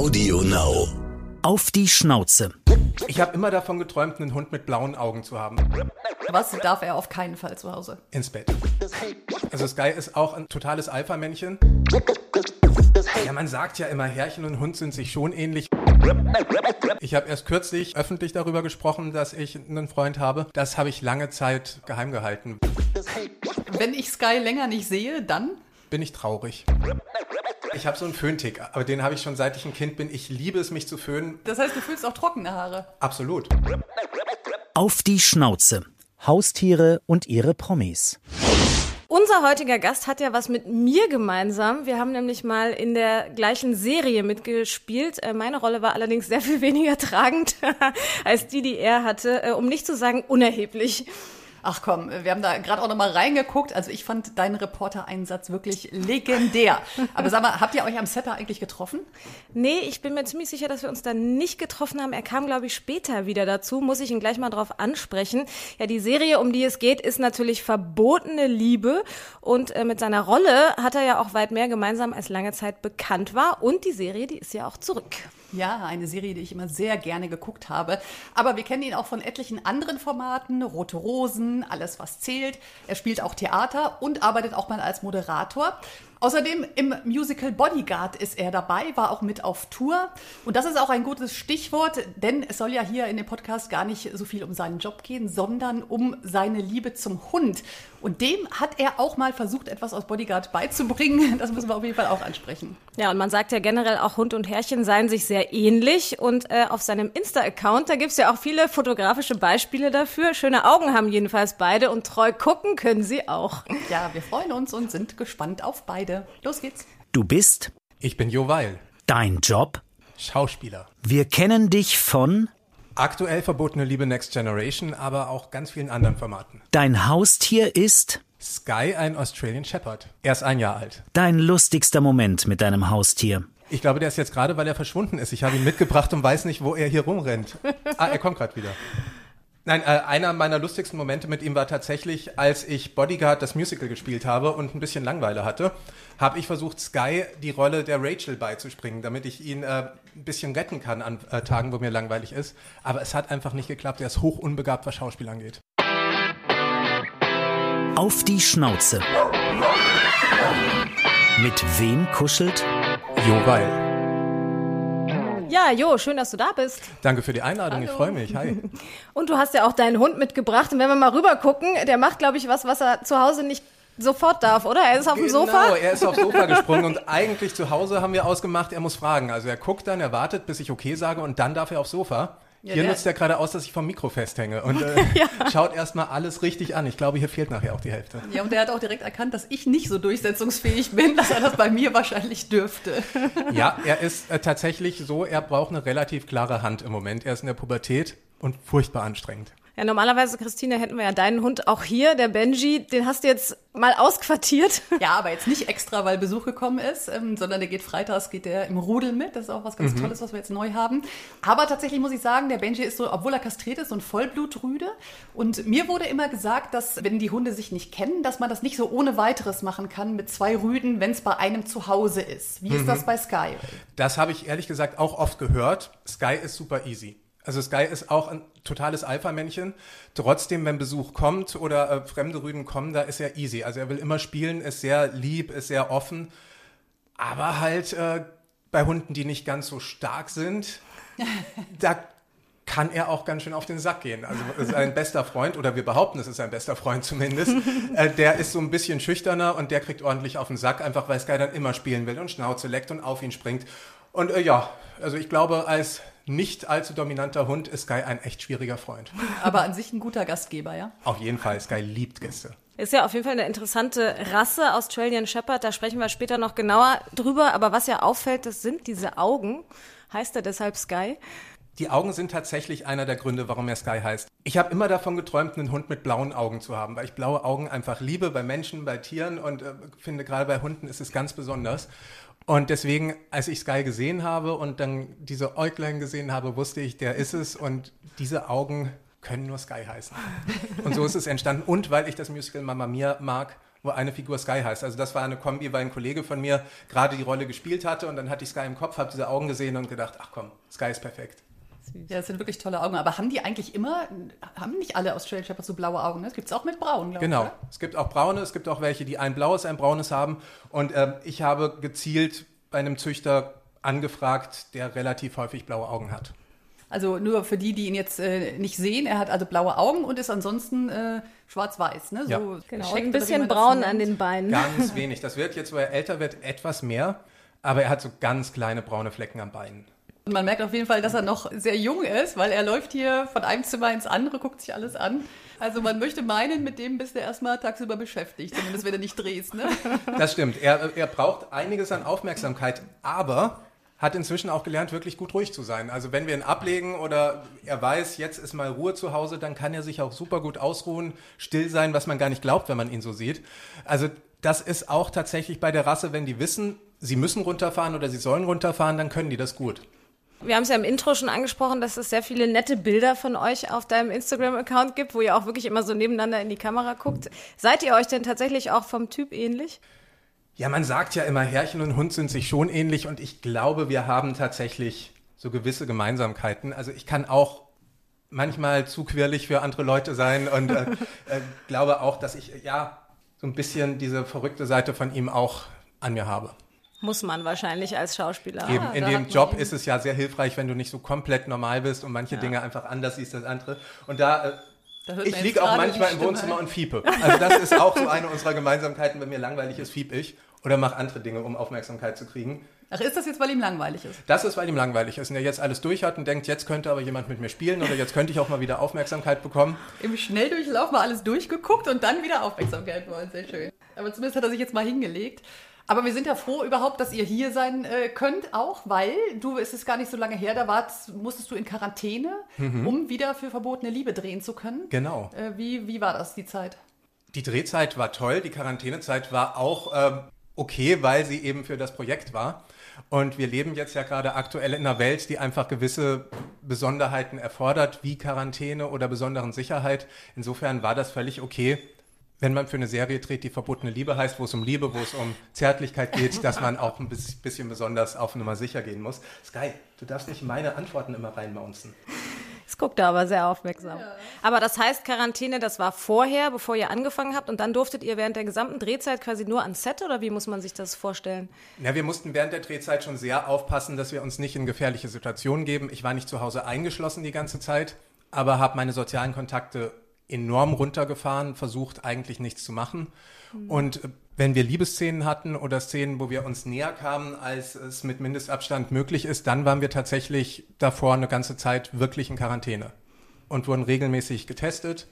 Audio Now. Auf die Schnauze. Ich habe immer davon geträumt, einen Hund mit blauen Augen zu haben. Was darf er auf keinen Fall zu Hause? Ins Bett. Also Sky ist auch ein totales Alpha-Männchen. Ja, man sagt ja immer, Herrchen und Hund sind sich schon ähnlich. Ich habe erst kürzlich öffentlich darüber gesprochen, dass ich einen Freund habe. Das habe ich lange Zeit geheim gehalten. Wenn ich Sky länger nicht sehe, dann? Bin ich traurig. Ich habe so einen Föhntick, aber den habe ich schon seit ich ein Kind bin. Ich liebe es, mich zu föhnen. Das heißt, du fühlst auch trockene Haare. Absolut. Auf die Schnauze. Haustiere und ihre Promis. Unser heutiger Gast hat ja was mit mir gemeinsam. Wir haben nämlich mal in der gleichen Serie mitgespielt. Äh, Meine Rolle war allerdings sehr viel weniger tragend als die, die er hatte, äh, um nicht zu sagen unerheblich. Ach komm, wir haben da gerade auch noch mal reingeguckt. Also ich fand deinen Reporter-Einsatz wirklich legendär. Aber sag mal, habt ihr euch am Setter eigentlich getroffen? Nee, ich bin mir ziemlich sicher, dass wir uns da nicht getroffen haben. Er kam, glaube ich, später wieder dazu. Muss ich ihn gleich mal drauf ansprechen. Ja, die Serie, um die es geht, ist natürlich verbotene Liebe. Und äh, mit seiner Rolle hat er ja auch weit mehr gemeinsam, als lange Zeit bekannt war. Und die Serie, die ist ja auch zurück. Ja, eine Serie, die ich immer sehr gerne geguckt habe. Aber wir kennen ihn auch von etlichen anderen Formaten. Rote Rosen, alles was zählt. Er spielt auch Theater und arbeitet auch mal als Moderator. Außerdem im Musical Bodyguard ist er dabei, war auch mit auf Tour. Und das ist auch ein gutes Stichwort, denn es soll ja hier in dem Podcast gar nicht so viel um seinen Job gehen, sondern um seine Liebe zum Hund. Und dem hat er auch mal versucht, etwas aus Bodyguard beizubringen. Das müssen wir auf jeden Fall auch ansprechen. Ja, und man sagt ja generell auch Hund und Herrchen seien sich sehr ähnlich. Und äh, auf seinem Insta-Account, da gibt's ja auch viele fotografische Beispiele dafür. Schöne Augen haben jedenfalls beide und treu gucken können sie auch. Ja, wir freuen uns und sind gespannt auf beide. Los geht's. Du bist Ich bin Jo Weil, dein Job. Schauspieler. Wir kennen dich von Aktuell verbotene Liebe Next Generation, aber auch ganz vielen anderen Formaten. Dein Haustier ist Sky, ein Australian Shepherd. Er ist ein Jahr alt. dein lustigster Moment mit deinem Haustier. Ich glaube, der ist jetzt gerade, weil er verschwunden ist. Ich habe ihn mitgebracht und weiß nicht, wo er hier rumrennt. Ah, er kommt gerade wieder. Nein, äh, einer meiner lustigsten Momente mit ihm war tatsächlich, als ich Bodyguard das Musical gespielt habe und ein bisschen Langweile hatte, habe ich versucht, Sky die Rolle der Rachel beizuspringen, damit ich ihn äh, ein bisschen retten kann an äh, Tagen, wo mir langweilig ist. Aber es hat einfach nicht geklappt. Er ist hoch unbegabt, was Schauspiel angeht. Auf die Schnauze. Mit wem kuschelt? Jo Weil. Ja, Jo, schön, dass du da bist. Danke für die Einladung, ich freue mich. Hi. Und du hast ja auch deinen Hund mitgebracht. Und wenn wir mal rüber gucken, der macht, glaube ich, was, was er zu Hause nicht sofort darf, oder? Er ist auf dem Sofa. Genau, er ist aufs Sofa gesprungen und eigentlich zu Hause haben wir ausgemacht, er muss fragen. Also er guckt dann, er wartet, bis ich okay sage und dann darf er aufs Sofa. Ja, hier nutzt er gerade aus, dass ich vom Mikro festhänge und äh, schaut erstmal alles richtig an. Ich glaube, hier fehlt nachher auch die Hälfte. Ja, und er hat auch direkt erkannt, dass ich nicht so durchsetzungsfähig bin, dass er das bei mir wahrscheinlich dürfte. Ja, er ist äh, tatsächlich so, er braucht eine relativ klare Hand im Moment. Er ist in der Pubertät und furchtbar anstrengend. Ja, normalerweise, Christine, hätten wir ja deinen Hund auch hier, der Benji. Den hast du jetzt mal ausquartiert. Ja, aber jetzt nicht extra, weil Besuch gekommen ist, ähm, sondern der geht freitags, geht der im Rudel mit. Das ist auch was ganz Tolles, was wir jetzt neu haben. Aber tatsächlich muss ich sagen, der Benji ist so, obwohl er kastriert ist, so ein Vollblutrüde. Und mir wurde immer gesagt, dass wenn die Hunde sich nicht kennen, dass man das nicht so ohne weiteres machen kann mit zwei Rüden, wenn es bei einem zu Hause ist. Wie ist das bei Sky? Das habe ich ehrlich gesagt auch oft gehört. Sky ist super easy. Also Sky ist auch ein totales Alpha-Männchen. Trotzdem, wenn Besuch kommt oder äh, fremde Rüden kommen, da ist er easy. Also er will immer spielen, ist sehr lieb, ist sehr offen. Aber halt äh, bei Hunden, die nicht ganz so stark sind, da kann er auch ganz schön auf den Sack gehen. Also sein bester Freund, oder wir behaupten, es ist sein bester Freund zumindest, äh, der ist so ein bisschen schüchterner und der kriegt ordentlich auf den Sack, einfach weil Sky dann immer spielen will und Schnauze leckt und auf ihn springt. Und äh, ja, also ich glaube, als nicht allzu dominanter Hund ist Sky ein echt schwieriger Freund. Aber an sich ein guter Gastgeber, ja? Auf jeden Fall, Sky liebt Gäste. Ist ja auf jeden Fall eine interessante Rasse, Australian Shepherd. Da sprechen wir später noch genauer drüber. Aber was ja auffällt, das sind diese Augen. Heißt er deshalb Sky? Die Augen sind tatsächlich einer der Gründe, warum er Sky heißt. Ich habe immer davon geträumt, einen Hund mit blauen Augen zu haben, weil ich blaue Augen einfach liebe bei Menschen, bei Tieren und äh, finde gerade bei Hunden ist es ganz besonders. Und deswegen, als ich Sky gesehen habe und dann diese Äuglein gesehen habe, wusste ich, der ist es und diese Augen können nur Sky heißen. Und so ist es entstanden. Und weil ich das Musical Mamma Mia mag, wo eine Figur Sky heißt. Also das war eine Kombi, weil ein Kollege von mir gerade die Rolle gespielt hatte und dann hatte ich Sky im Kopf, habe diese Augen gesehen und gedacht, ach komm, Sky ist perfekt. Ja, das sind wirklich tolle Augen. Aber haben die eigentlich immer, haben nicht alle Australian Shepherds so blaue Augen? Ne? Das gibt es auch mit braun, glaube Genau. ich. Es gibt auch braune, es gibt auch welche, die ein blaues, ein braunes haben. Und ähm, ich habe gezielt bei einem Züchter angefragt, der relativ häufig blaue Augen hat. Also nur für die, die ihn jetzt äh, nicht sehen, er hat also blaue Augen und ist ansonsten äh, schwarz-weiß, ne? So Ja. Genau, ein bisschen braun an den Beinen. Ganz wenig. Das wird jetzt, wo er älter wird, etwas mehr. Aber er hat so ganz kleine braune Flecken am Bein. Und man merkt auf jeden Fall, dass er noch sehr jung ist, weil er läuft hier von einem Zimmer ins andere, guckt sich alles an. Also man möchte meinen, mit dem bist du erstmal tagsüber beschäftigt, zumindest wenn du nicht drehst, ne? Das stimmt. Er, er braucht einiges an Aufmerksamkeit, aber hat inzwischen auch gelernt, wirklich gut ruhig zu sein. Also wenn wir ihn ablegen oder er weiß, jetzt ist mal Ruhe zu Hause, dann kann er sich auch super gut ausruhen, still sein, was man gar nicht glaubt, wenn man ihn so sieht. Also das ist auch tatsächlich bei der Rasse, wenn die wissen, sie müssen runterfahren oder sie sollen runterfahren, dann können die das gut. Wir haben es ja im Intro schon angesprochen, dass es sehr viele nette Bilder von euch auf deinem Instagram-Account gibt, wo ihr auch wirklich immer so nebeneinander in die Kamera guckt. Seid ihr euch denn tatsächlich auch vom Typ ähnlich? Ja, man sagt ja immer, Herrchen und Hund sind sich schon ähnlich und ich glaube, wir haben tatsächlich so gewisse Gemeinsamkeiten. Also ich kann auch manchmal zu quirlig für andere Leute sein und äh, äh, glaube auch, dass ich ja so ein bisschen diese verrückte Seite von ihm auch an mir habe. Muss man wahrscheinlich als Schauspieler. Eben, da in dem Job ist es ja sehr hilfreich, wenn du nicht so komplett normal bist und manche Dinge einfach anders siehst als andere. Und da, äh, ich liege auch manchmal im. Wohnzimmer und fiepe. Also das ist auch so eine unserer Gemeinsamkeiten. Wenn mir langweilig ist, fiep ich oder mache andere Dinge, um Aufmerksamkeit zu kriegen. Ach, ist das jetzt, weil ihm langweilig ist? Das ist, weil ihm langweilig ist und er jetzt alles durch hat und denkt, jetzt könnte aber jemand mit mir spielen oder jetzt könnte ich auch mal wieder Aufmerksamkeit bekommen. Im Schnelldurchlauf mal alles durchgeguckt und dann wieder Aufmerksamkeit wollen. Sehr schön. Aber zumindest hat er sich jetzt mal hingelegt. Aber wir sind ja froh überhaupt, dass ihr hier sein äh, könnt, auch weil du, es ist gar nicht so lange her, da warst, musstest du in Quarantäne, um wieder für verbotene Liebe drehen zu können. Genau. Äh, wie, wie war das, die Zeit? Die Drehzeit war toll, die Quarantänezeit war auch ähm, okay, weil sie eben für das Projekt war. Und wir leben jetzt ja gerade aktuell in einer Welt, die einfach gewisse Besonderheiten erfordert, wie Quarantäne oder besonderen Sicherheit. Insofern war das völlig okay, wenn man für eine Serie dreht, die verbotene Liebe heißt, wo es um Liebe, wo es um Zärtlichkeit geht, dass man auch ein bis- bisschen besonders auf Nummer sicher gehen muss. Sky, du darfst nicht meine Antworten immer reinmaunzen. Das guckt er aber sehr aufmerksam. Aber das heißt, Quarantäne, das war vorher, bevor ihr angefangen habt und dann durftet ihr während der gesamten Drehzeit quasi nur ans Set oder wie muss man sich das vorstellen? Ja, wir mussten während der Drehzeit schon sehr aufpassen, dass wir uns nicht in gefährliche Situationen geben. Ich war nicht zu Hause eingeschlossen die ganze Zeit, aber habe meine sozialen Kontakte enorm runtergefahren, versucht eigentlich nichts zu machen. Und äh, wenn wir Liebesszenen hatten oder Szenen, wo wir uns näher kamen, als es mit Mindestabstand möglich ist, dann waren wir tatsächlich davor eine ganze Zeit wirklich in Quarantäne und wurden regelmäßig getestet.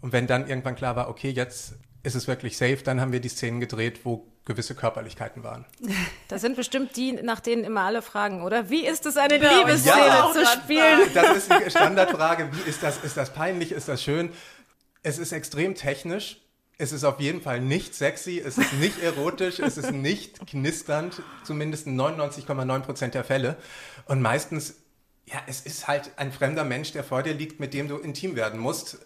Und wenn dann irgendwann klar war, okay, jetzt ist es wirklich safe, dann haben wir die Szenen gedreht, wo gewisse Körperlichkeiten waren. Das sind bestimmt die, nach denen immer alle fragen, oder? Wie ist es, eine Ja, Liebesszene ja. zu spielen? Das ist die Standardfrage. Wie ist das? Ist das peinlich? Ist das schön? Es ist extrem technisch. Es ist auf jeden Fall nicht sexy. Es ist nicht erotisch. Es ist nicht knisternd. Zumindest in 99,9 Prozent der Fälle. Und meistens, ja, es ist halt ein fremder Mensch, der vor dir liegt, mit dem du intim werden musst.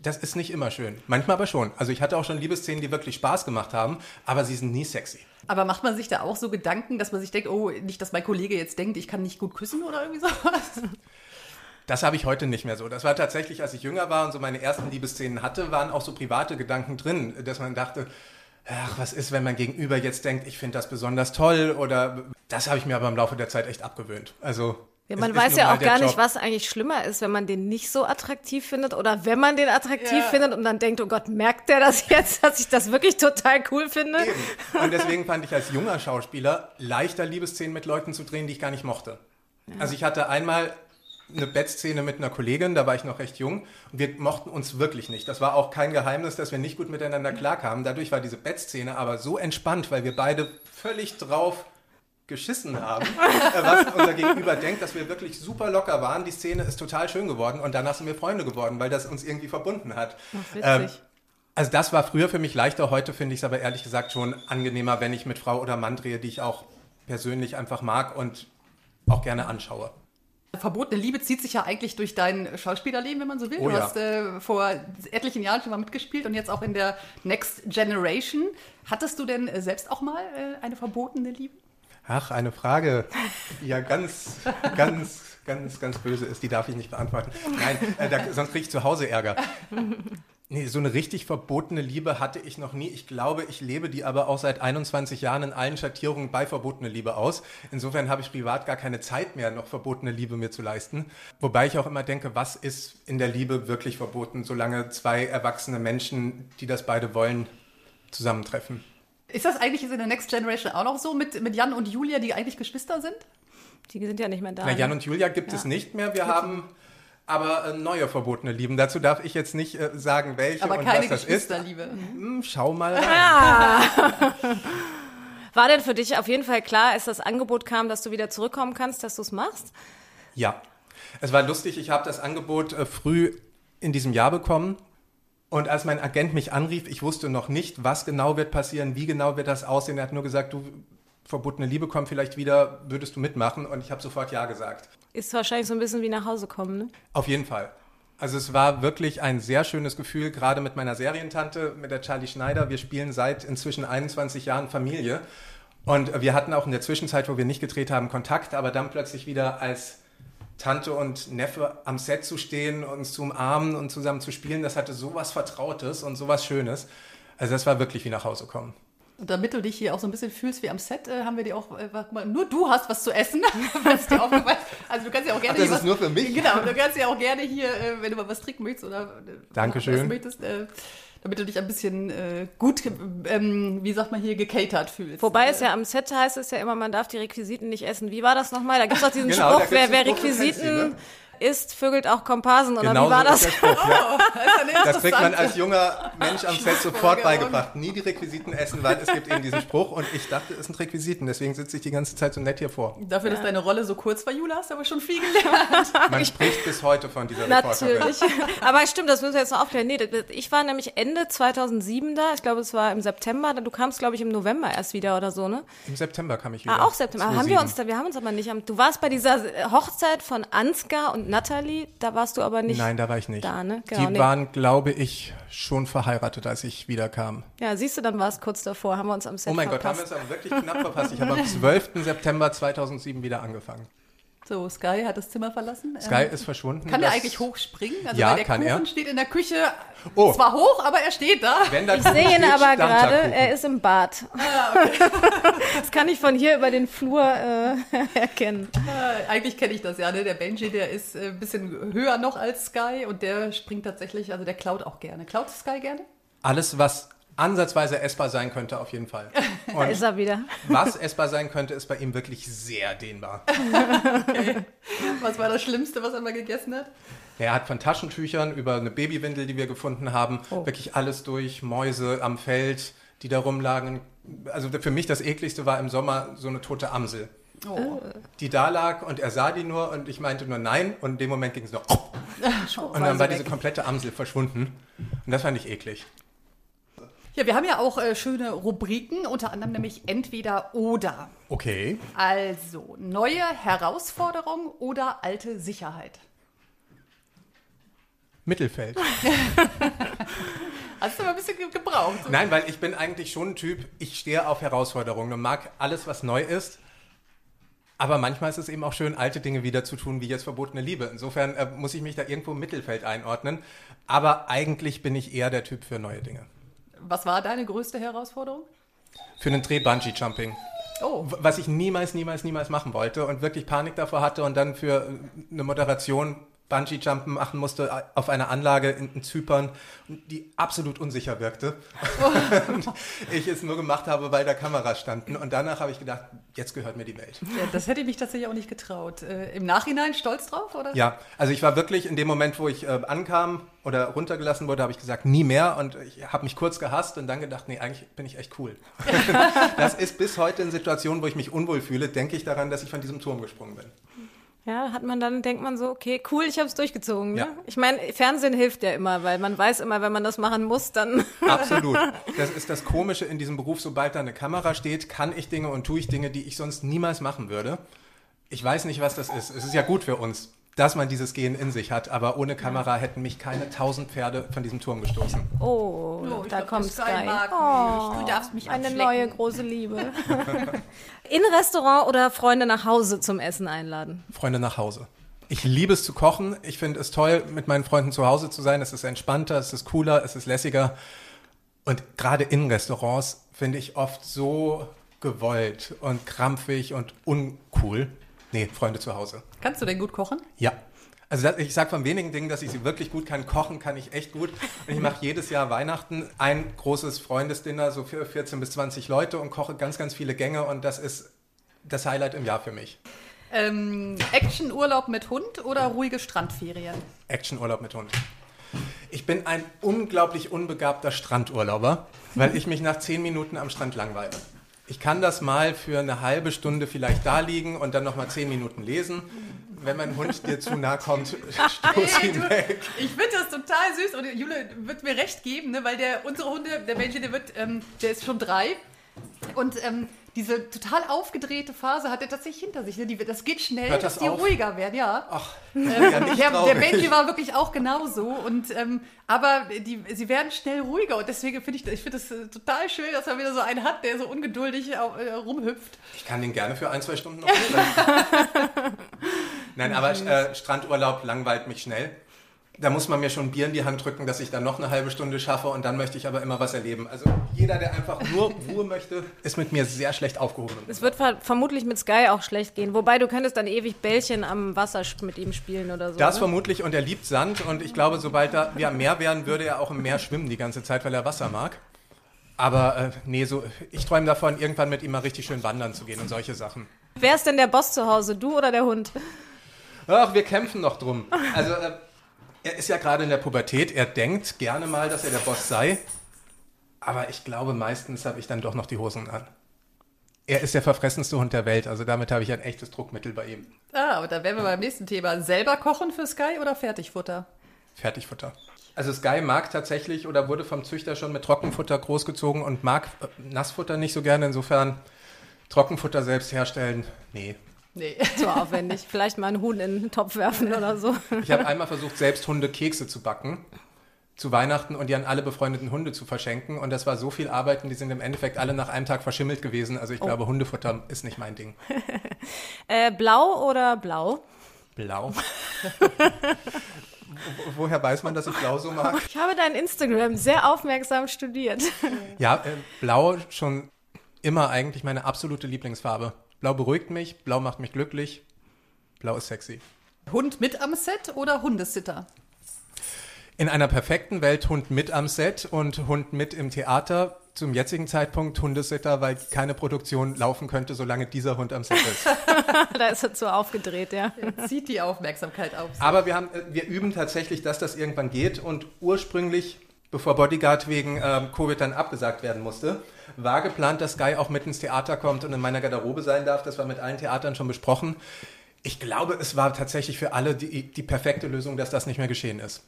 Das ist nicht immer schön. Manchmal aber schon. Also ich hatte auch schon Liebesszenen, die wirklich Spaß gemacht haben, aber sie sind nie sexy. Aber macht man sich da auch so Gedanken, dass man sich denkt, oh, nicht, dass mein Kollege jetzt denkt, ich kann nicht gut küssen oder irgendwie sowas? Das habe ich heute nicht mehr so. Das war tatsächlich, als ich jünger war und so meine ersten Liebesszenen hatte, waren auch so private Gedanken drin, dass man dachte, ach, was ist, wenn mein Gegenüber jetzt denkt, ich finde das besonders toll oder das habe ich mir aber im Laufe der Zeit echt abgewöhnt. Also Ja, man weiß ja auch gar nicht, Job. was eigentlich schlimmer ist, wenn man den nicht so attraktiv findet oder wenn man den attraktiv Ja. findet und dann denkt, oh Gott, merkt der das jetzt, dass ich das wirklich total cool finde? Eben. Und deswegen fand ich als junger Schauspieler leichter Liebesszenen mit Leuten zu drehen, die ich gar nicht mochte. Also ich hatte einmal eine Bettszene mit einer Kollegin, da war ich noch recht jung und wir mochten uns wirklich nicht. Das war auch kein Geheimnis, dass wir nicht gut miteinander klarkamen. Dadurch war diese Bettszene aber so entspannt, weil wir beide völlig drauf geschissen haben, was unser Gegenüber denkt, dass wir wirklich super locker waren. Die Szene ist total schön geworden und danach sind wir Freunde geworden, weil das uns irgendwie verbunden hat. Witzig. Ähm, also das war früher für mich leichter, heute finde ich es aber ehrlich gesagt schon angenehmer, wenn ich mit Frau oder Mann drehe, die ich auch persönlich einfach mag und auch gerne anschaue. Verbotene Liebe zieht sich ja eigentlich durch dein Schauspielerleben, wenn man so will. Oh du ja. hast äh, vor etlichen Jahren schon mal mitgespielt und jetzt auch in der Next Generation. Hattest du denn äh, selbst auch mal äh, eine verbotene Liebe? Ach, eine Frage, die ja ganz, ganz, ganz, ganz böse ist, die darf ich nicht beantworten. Nein, äh, da, sonst kriege ich zu Hause Ärger. Nee, so eine richtig verbotene Liebe hatte ich noch nie. Ich glaube, ich lebe die aber auch seit 21 Jahren in allen Schattierungen bei verbotene Liebe aus. Insofern habe ich privat gar keine Zeit mehr, noch verbotene Liebe mir zu leisten. Wobei ich auch immer denke, was ist in der Liebe wirklich verboten, solange zwei erwachsene Menschen, die das beide wollen, zusammentreffen. Ist das eigentlich in der Next Generation auch noch so mit, mit Jan und Julia, die eigentlich Geschwister sind? Die sind ja nicht mehr da. Na, Jan ne? und Julia gibt es nicht mehr. Wir haben aber äh, neue verbotene Lieben. Dazu darf ich jetzt nicht äh, sagen, welche Aber und keine was das ist. Hm, schau mal rein. War denn für dich auf jeden Fall klar, als das Angebot kam, dass du wieder zurückkommen kannst, dass du es machst? Ja, es war lustig. Ich habe das Angebot äh, früh in diesem Jahr bekommen. Und als mein Agent mich anrief, ich wusste noch nicht, was genau wird passieren, wie genau wird das aussehen. Er hat nur gesagt, du, verbotene Liebe kommt vielleicht wieder, würdest du mitmachen? Und ich habe sofort Ja gesagt. Ist wahrscheinlich so ein bisschen wie nach Hause kommen, ne? Auf jeden Fall. Also es war wirklich ein sehr schönes Gefühl, gerade mit meiner Serientante, mit der Charlie Schneider. Wir spielen seit inzwischen 21 Jahren Familie. Und wir hatten auch in der Zwischenzeit, wo wir nicht gedreht haben, Kontakt, aber dann plötzlich wieder als Tante und Neffe am Set zu stehen, uns zu umarmen und zusammen zu spielen, das hatte sowas Vertrautes und sowas Schönes. Also das war wirklich wie nach Hause kommen. Und damit du dich hier auch so ein bisschen fühlst wie am Set, äh, haben wir dir auch, äh, guck mal, nur du hast was zu essen. Also du kannst ja auch gerne Ach, das hier ist was, nur für mich? Genau, du kannst ja auch gerne hier, äh, wenn du mal was trinken möchtest oder äh, Dankeschön. möchtest, äh, damit du dich ein bisschen äh, gut, ähm, wie sagt man hier, gecatert fühlst. Wobei es ja am Set heißt es ja immer, man darf die Requisiten nicht essen. Wie war das nochmal? Da gibt es auch diesen Genau, Spruch, wer, wer Requisiten ne? Isst, vögelt auch Komparsen. Oder Genau wie war so das? ist der Spruch. Ja. Das kriegt man als junger Mensch am Set sofort beigebracht. Nie die Requisiten essen, weil es gibt eben diesen Spruch und ich dachte, es sind Requisiten. Deswegen sitze ich die ganze Zeit so nett hier vor. Dafür, dass deine Rolle so kurz war, Jula, hast du aber schon viel gelernt. Man spricht bis heute von dieser Reporterin. Natürlich. Aber stimmt, das müssen wir jetzt noch aufklären. Nee, ich war nämlich Ende 2007 da. Ich glaube, es war im September. Du kamst, glaube ich, im November erst wieder oder so, ne? Im September kam ich wieder. Ah, auch September. Ah, Haben wir 2007. uns da, wir haben uns aber nicht am, du warst bei dieser Hochzeit von Ansgar und Natalie, da warst du aber nicht. Nein, da war ich nicht. Da, ne? Genau, die nee. waren, glaube ich, schon verheiratet, als ich wiederkam. Ja, siehst du, dann war es kurz davor, haben wir uns am Set Oh mein Gott, haben wir verpasst. es aber wirklich knapp verpasst. Ich habe am 12. September 2007 wieder angefangen. So, Sky hat das Zimmer verlassen. Sky Ähm, ist verschwunden. Kann Das- eigentlich hochspringen? Also Ja, der kann Kuchen er. steht in der Küche Oh. zwar hoch, aber er steht da. Ich sehe ihn aber gerade, er ist im Bad. das kann ich von hier über den Flur äh, erkennen. Äh, eigentlich kenne ich das ja, ne? Der Benji, der ist äh, ein bisschen höher noch als Sky und der springt tatsächlich, also der klaut auch gerne. Klaut Sky gerne? Alles, was ansatzweise essbar sein könnte, auf jeden Fall. Da Und ist er wieder. was essbar sein könnte, ist bei ihm wirklich sehr dehnbar. Was war das Schlimmste, was er mal gegessen hat? Er hat von Taschentüchern über eine Babywindel, die wir gefunden haben, Oh. wirklich alles durch, Mäuse am Feld, die da rumlagen. Also für mich das ekligste war im Sommer so eine tote Amsel, Oh. die da lag und er sah die nur und ich meinte nur nein und in dem Moment ging es nur und dann war weg. diese komplette Amsel verschwunden und das fand ich eklig. Ja, wir haben ja auch äh, schöne Rubriken, unter anderem nämlich entweder oder. Okay. Also, neue Herausforderung oder alte Sicherheit? Mittelfeld. Hast du mal ein bisschen ge- gebraucht. Nein, weil ich bin eigentlich schon ein Typ, ich stehe auf Herausforderungen und mag alles, was neu ist. Aber manchmal ist es eben auch schön, alte Dinge wieder zu tun, wie jetzt verbotene Liebe. Insofern äh, muss ich mich da irgendwo im Mittelfeld einordnen. Aber eigentlich bin ich eher der Typ für neue Dinge. Was war deine größte Herausforderung? Für einen Dreh Bungee Jumping. Oh, Was ich niemals, niemals, niemals machen wollte und wirklich Panik davor hatte und dann für äh, eine Moderation Bungee Jumpen machen musste äh, auf einer Anlage in, in Zypern, die absolut unsicher wirkte. und ich es nur gemacht habe, weil da Kameras standen. Und danach habe ich gedacht, jetzt gehört mir die Welt. ja, das hätte ich mich tatsächlich auch nicht getraut. Äh, Im Nachhinein stolz drauf, oder? Ja, also ich war wirklich in dem Moment, wo ich äh, ankam oder runtergelassen wurde, habe ich gesagt, nie mehr. Und ich habe mich kurz gehasst und dann gedacht, nee, eigentlich bin ich echt cool. das ist bis heute in Situationen, wo ich mich unwohl fühle, denke ich daran, dass ich von diesem Turm gesprungen bin. Ja, hat man dann, denkt man so, okay, cool, ich habe es durchgezogen. Ne? Ja. Ich meine, Fernsehen hilft ja immer, weil man weiß immer, wenn man das machen muss, dann Absolut. Das ist das Komische in diesem Beruf. Sobald da eine Kamera steht, kann ich Dinge und tue ich Dinge, die ich sonst niemals machen würde. Ich weiß nicht, was das ist. Es ist ja gut für uns, dass man dieses Gen in sich hat, aber ohne Kamera hätten mich keine tausend Pferde von diesem Turm gestoßen. Oh, Oh, da glaub, kommt Sky Sky. Oh. Du darfst mich Eine neue große Liebe. In Restaurant oder Freunde nach Hause zum Essen einladen? Freunde nach Hause. Ich liebe es zu kochen. Ich finde es toll, mit meinen Freunden zu Hause zu sein. Es ist entspannter, es ist cooler, es ist lässiger. Und gerade in Restaurants finde ich oft so gewollt und krampfig und uncool. Nee, Freunde zu Hause. Kannst du denn gut kochen? Ja. Also das, ich sage von wenigen Dingen, dass ich sie wirklich gut kann. Kochen kann ich echt gut. Und ich mache jedes Jahr Weihnachten ein großes Freundesdinner, so für 14 bis 20 Leute und koche ganz, ganz viele Gänge. Und das ist das Highlight im Jahr für mich. Ähm, Actionurlaub mit Hund oder ruhige Strandferien? Actionurlaub mit Hund. Ich bin ein unglaublich unbegabter Strandurlauber, weil ich mich nach zehn Minuten am Strand langweile. Ich kann das mal für eine halbe Stunde vielleicht da liegen und dann noch mal zehn Minuten lesen. Wenn mein Hund dir zu nah kommt, stoß ihn weg. Ich finde das total süß und Jule wird mir recht geben, ne, weil der unsere Hunde, der Benji, der wird, ähm, der ist schon drei und ähm, diese total aufgedrehte Phase hat er tatsächlich hinter sich. Ne? Die, das geht schnell, Hört dass das die auf? ruhiger werden, ja. Ach, Ähm, ja, der, der. Benji war wirklich auch genauso und ähm, aber die, sie werden schnell ruhiger und deswegen finde ich, ich finde es äh, total schön, dass er wieder so einen hat, der so ungeduldig äh, rumhüpft. Ich kann den gerne für ein, zwei Stunden noch. Nein, aber äh, Strandurlaub langweilt mich schnell. Da muss man mir schon Bier in die Hand drücken, dass ich dann noch eine halbe Stunde schaffe und dann möchte ich aber immer was erleben. Also jeder, der einfach nur Ruhe möchte, ist mit mir sehr schlecht aufgehoben. Es wird ver vermutlich mit Sky auch schlecht gehen. Wobei du könntest dann ewig Bällchen am Wasser mit ihm spielen oder so. Das ne? vermutlich und er liebt Sand und ich glaube, sobald er ja, mehr werden, würde er auch im Meer schwimmen die ganze Zeit, weil er Wasser mag. Aber äh, nee, so, ich träume davon, irgendwann mit ihm mal richtig schön wandern zu gehen und solche Sachen. Wer ist denn der Boss zu Hause, du oder der Hund? Ach, wir kämpfen noch drum. Also, äh, er ist ja gerade in der Pubertät. Er denkt gerne mal, dass er der Boss sei. Aber ich glaube, meistens habe ich dann doch noch die Hosen an. Er ist der verfressenste Hund der Welt. Also damit habe ich ein echtes Druckmittel bei ihm. Ah, und da wären wir beim nächsten Thema. Selber kochen für Sky oder Fertigfutter? Fertigfutter. Also Sky mag tatsächlich oder wurde vom Züchter schon mit Trockenfutter großgezogen und mag äh, Nassfutter nicht so gerne. Insofern Trockenfutter selbst herstellen, nee. Nee. So aufwendig. Vielleicht mal einen Huhn in den Topf werfen oder so. Ich habe einmal versucht, selbst Hunde Kekse zu backen zu Weihnachten und die an alle befreundeten Hunde zu verschenken. Und das war so viel Arbeit und die sind im Endeffekt alle nach einem Tag verschimmelt gewesen. Also ich glaube, Hundefutter ist nicht mein Ding. Äh, blau oder blau? Blau. Wo- Woher weiß man, dass ich blau so mag? Ich habe dein Instagram sehr aufmerksam studiert. Ja, äh, blau schon immer eigentlich meine absolute Lieblingsfarbe. Blau beruhigt mich, blau macht mich glücklich, blau ist sexy. Hund mit am Set oder Hundesitter? In einer perfekten Welt Hund mit am Set und Hund mit im Theater. Zum jetzigen Zeitpunkt Hundesitter, weil keine Produktion laufen könnte, solange dieser Hund am Set ist. da ist er zu aufgedreht, ja. Zieht die Aufmerksamkeit auf. sich. Aber wir, haben, äh, wir üben tatsächlich, dass das irgendwann geht. Und ursprünglich, bevor Bodyguard wegen ähm, Covid dann abgesagt werden musste, war geplant, dass Guy auch mit ins Theater kommt und in meiner Garderobe sein darf. Das war mit allen Theatern schon besprochen. Ich glaube, es war tatsächlich für alle die, die perfekte Lösung, dass das nicht mehr geschehen ist.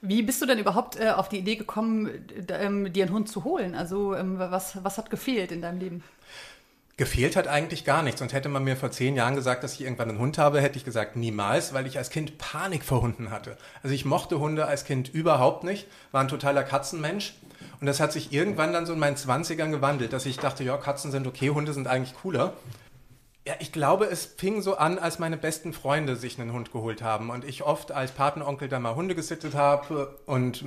Wie bist du denn überhaupt äh, auf die Idee gekommen, ähm, dir einen Hund zu holen? Also ähm, was, was hat gefehlt in deinem Leben? Gefehlt hat eigentlich gar nichts. Und hätte man mir vor zehn Jahren gesagt, dass ich irgendwann einen Hund habe, hätte ich gesagt, niemals, weil ich als Kind Panik vor Hunden hatte. Also ich mochte Hunde als Kind überhaupt nicht, war ein totaler Katzenmensch. Und das hat sich irgendwann dann so in meinen Zwanzigern gewandelt, dass ich dachte, ja, Katzen sind okay, Hunde sind eigentlich cooler. Ja, ich glaube, es fing so an, als meine besten Freunde sich einen Hund geholt haben und ich oft als Patenonkel da mal Hunde gesittet habe und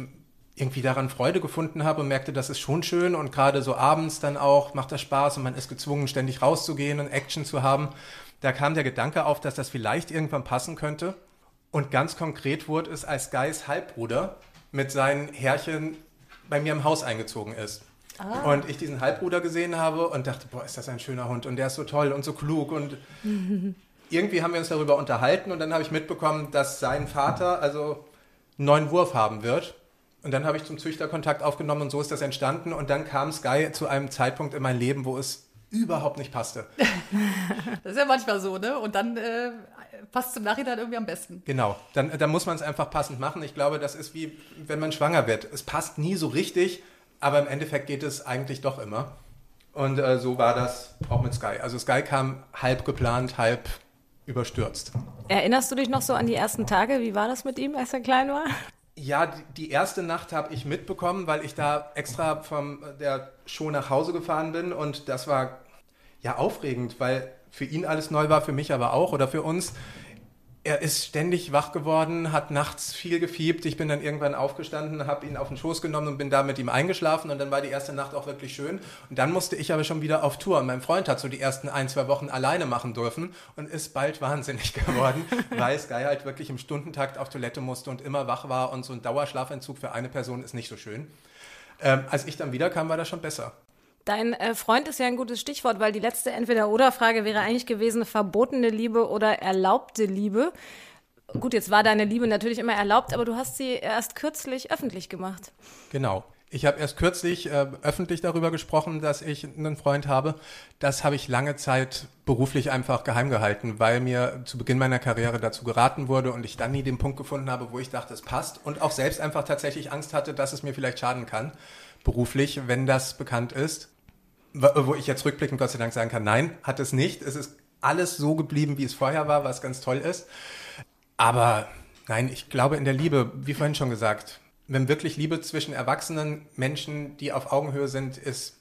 irgendwie daran Freude gefunden habe und merkte, das ist schon schön und gerade so abends dann auch macht das Spaß und man ist gezwungen, ständig rauszugehen und Action zu haben. Da kam der Gedanke auf, dass das vielleicht irgendwann passen könnte. Und ganz konkret wurde es, als Guys Halbbruder mit seinen Härchen bei mir im Haus eingezogen ist. Und ich diesen Halbbruder gesehen habe und dachte, boah, ist das ein schöner Hund und der ist so toll und so klug und irgendwie haben wir uns darüber unterhalten und dann habe ich mitbekommen, dass sein Vater also einen neuen Wurf haben wird. Und dann habe ich zum Züchter Kontakt aufgenommen und so ist das entstanden. Und dann kam Sky zu einem Zeitpunkt in mein Leben, wo es überhaupt nicht passte. Das ist ja manchmal so, ne? Und dann äh, passt es im Nachhinein irgendwie am besten. Genau, dann, dann muss man es einfach passend machen. Ich glaube, das ist wie, wenn man schwanger wird. Es passt nie so richtig, aber im Endeffekt geht es eigentlich doch immer. Und äh, so war das auch mit Sky. Also Sky kam halb geplant, halb überstürzt. Erinnerst du dich noch so an die ersten Tage? Wie war das mit ihm, als er klein war? Ja, die erste Nacht habe ich mitbekommen, weil ich da extra von der Show nach Hause gefahren bin und das war ja aufregend, weil für ihn alles neu war, für mich aber auch oder für uns er ist ständig wach geworden, hat nachts viel gefiebt. Ich bin dann irgendwann aufgestanden, habe ihn auf den Schoß genommen und bin da mit ihm eingeschlafen. Und dann war die erste Nacht auch wirklich schön. Und dann musste ich aber schon wieder auf Tour. Mein Freund hat so die ersten ein, zwei Wochen alleine machen dürfen und ist bald wahnsinnig geworden, weil Sky halt wirklich im Stundentakt auf Toilette musste und immer wach war. Und so ein Dauerschlafentzug für eine Person ist nicht so schön. Ähm, als ich dann wiederkam, war das schon besser. Dein äh, Freund ist ja ein gutes Stichwort, weil die letzte Entweder-Oder-Frage wäre eigentlich gewesen, verbotene Liebe oder erlaubte Liebe. Gut, jetzt war deine Liebe natürlich immer erlaubt, aber du hast sie erst kürzlich öffentlich gemacht. Genau. Ich habe erst kürzlich äh, öffentlich darüber gesprochen, dass ich einen Freund habe. Das habe ich lange Zeit beruflich einfach geheim gehalten, weil mir zu Beginn meiner Karriere dazu geraten wurde und ich dann nie den Punkt gefunden habe, wo ich dachte, es passt und auch selbst einfach tatsächlich Angst hatte, dass es mir vielleicht schaden kann, beruflich, wenn das bekannt ist wo ich jetzt rückblickend Gott sei Dank sagen kann, nein, hat es nicht. Es ist alles so geblieben, wie es vorher war, was ganz toll ist. Aber nein, ich glaube in der Liebe, wie vorhin schon gesagt, wenn wirklich Liebe zwischen erwachsenen Menschen, die auf Augenhöhe sind, ist,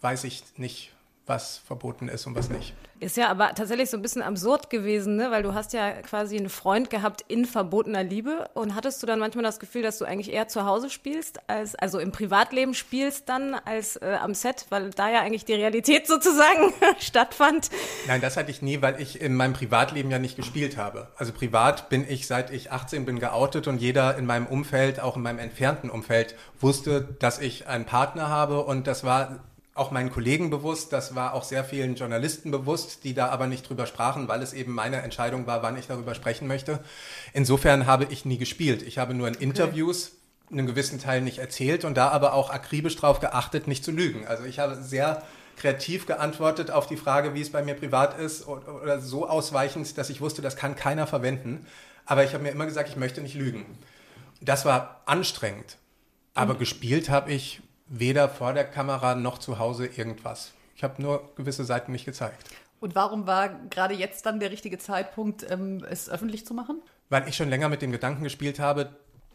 weiß ich nicht, was verboten ist und was nicht. Ist ja aber tatsächlich so ein bisschen absurd gewesen, ne? weil du hast ja quasi einen Freund gehabt in verbotener Liebe und hattest du dann manchmal das Gefühl, dass du eigentlich eher zu Hause spielst, als also im Privatleben spielst dann als äh, am Set, weil da ja eigentlich die Realität sozusagen stattfand. Nein, das hatte ich nie, weil ich in meinem Privatleben ja nicht gespielt habe. Also privat bin ich seit ich 18 bin geoutet und jeder in meinem Umfeld, auch in meinem entfernten Umfeld, wusste, dass ich einen Partner habe und das war auch meinen Kollegen bewusst, das war auch sehr vielen Journalisten bewusst, die da aber nicht drüber sprachen, weil es eben meine Entscheidung war, wann ich darüber sprechen möchte. Insofern habe ich nie gespielt. Ich habe nur in okay. Interviews einen gewissen Teil nicht erzählt und da aber auch akribisch darauf geachtet, nicht zu lügen. Also ich habe sehr kreativ geantwortet auf die Frage, wie es bei mir privat ist oder so ausweichend, dass ich wusste, das kann keiner verwenden. Aber ich habe mir immer gesagt, ich möchte nicht lügen. Das war anstrengend. Aber mhm. gespielt habe ich weder vor der Kamera noch zu Hause irgendwas. Ich habe nur gewisse Seiten nicht gezeigt. Und warum war gerade jetzt dann der richtige Zeitpunkt, ähm, es öffentlich zu machen? Weil ich schon länger mit dem Gedanken gespielt habe,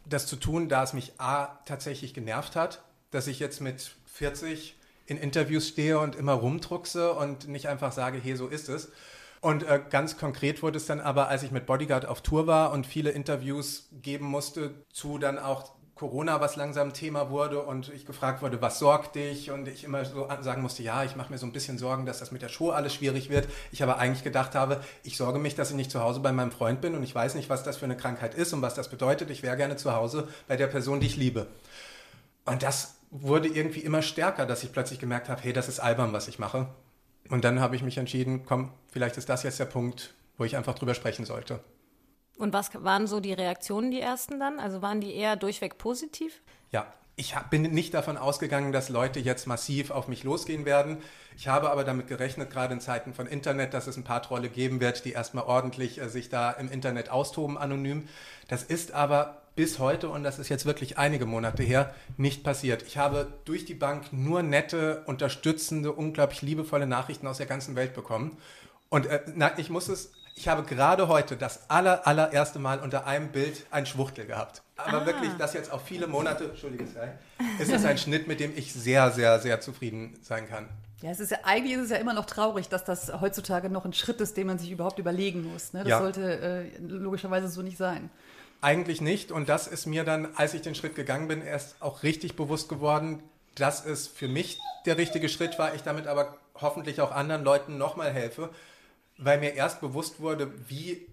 das zu tun, da es mich A tatsächlich genervt hat, dass ich jetzt mit 40 in Interviews stehe und immer rumdruckse und nicht einfach sage, hey, so ist es. Und äh, ganz konkret wurde es dann aber, als ich mit Bodyguard auf Tour war und viele Interviews geben musste zu dann auch Corona, was langsam Thema wurde und ich gefragt wurde, was sorgt dich? Und ich immer so sagen musste, ja, ich mache mir so ein bisschen Sorgen, dass das mit der Show alles schwierig wird. Ich aber eigentlich gedacht habe, ich sorge mich, dass ich nicht zu Hause bei meinem Freund bin und ich weiß nicht, was das für eine Krankheit ist und was das bedeutet. Ich wäre gerne zu Hause bei der Person, die ich liebe. Und das wurde irgendwie immer stärker, dass ich plötzlich gemerkt habe, hey, das ist albern, was ich mache. Und dann habe ich mich entschieden, komm, vielleicht ist das jetzt der Punkt, wo ich einfach drüber sprechen sollte. Und was waren so die Reaktionen, die ersten dann? Also waren die eher durchweg positiv? Ja, ich bin nicht davon ausgegangen, dass Leute jetzt massiv auf mich losgehen werden. Ich habe aber damit gerechnet, gerade in Zeiten von Internet, dass es ein paar Trolle geben wird, die erstmal ordentlich äh, sich da im Internet austoben, anonym. Das ist aber bis heute, und das ist jetzt wirklich einige Monate her, nicht passiert. Ich habe durch die Bank nur nette, unterstützende, unglaublich liebevolle Nachrichten aus der ganzen Welt bekommen. Und äh, na, ich muss es ich habe gerade heute das aller, allererste Mal unter einem Bild ein Schwuchtel gehabt. Aber ah. wirklich, das jetzt auch viele Monate, Entschuldige, ist es ein Schnitt, mit dem ich sehr, sehr, sehr zufrieden sein kann. Ja, es ist ja, eigentlich ist es ja immer noch traurig, dass das heutzutage noch ein Schritt ist, den man sich überhaupt überlegen muss. Ne? Das ja. sollte äh, logischerweise so nicht sein. Eigentlich nicht. Und das ist mir dann, als ich den Schritt gegangen bin, erst auch richtig bewusst geworden, dass es für mich der richtige Schritt war. Ich damit aber hoffentlich auch anderen Leuten nochmal helfe weil mir erst bewusst wurde, wie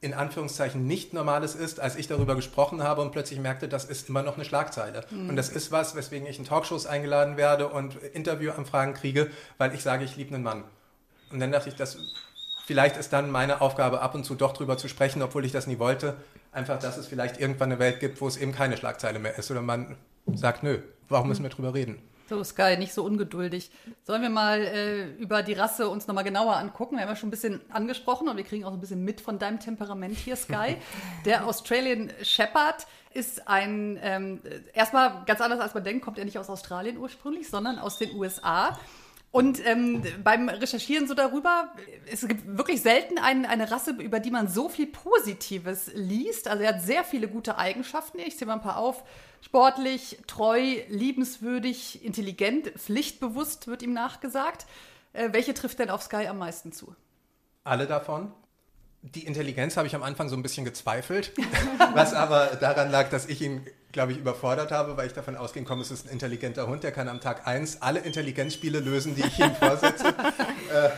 in Anführungszeichen nicht normales ist, als ich darüber gesprochen habe und plötzlich merkte, das ist immer noch eine Schlagzeile. Mhm. Und das ist was, weswegen ich in Talkshows eingeladen werde und Interviewanfragen kriege, weil ich sage, ich liebe einen Mann. Und dann dachte ich, dass vielleicht ist dann meine Aufgabe, ab und zu doch drüber zu sprechen, obwohl ich das nie wollte. Einfach, dass es vielleicht irgendwann eine Welt gibt, wo es eben keine Schlagzeile mehr ist oder man sagt, nö, warum müssen wir drüber reden? So, Sky, nicht so ungeduldig. Sollen wir mal äh, über die Rasse uns nochmal genauer angucken? Wir haben ja schon ein bisschen angesprochen und wir kriegen auch ein bisschen mit von deinem Temperament hier, Sky. Der Australian Shepherd ist ein, ähm, erstmal ganz anders als man denkt, kommt er nicht aus Australien ursprünglich, sondern aus den USA. Und ähm, beim Recherchieren so darüber, es gibt wirklich selten ein, eine Rasse, über die man so viel Positives liest. Also er hat sehr viele gute Eigenschaften. Ich zähle mal ein paar auf. Sportlich, treu, liebenswürdig, intelligent, pflichtbewusst wird ihm nachgesagt. Äh, welche trifft denn auf Sky am meisten zu? Alle davon. Die Intelligenz habe ich am Anfang so ein bisschen gezweifelt, was aber daran lag, dass ich ihn, glaube ich, überfordert habe, weil ich davon ausgehen komme, es ist ein intelligenter Hund, der kann am Tag eins alle Intelligenzspiele lösen, die ich ihm vorsetze. äh,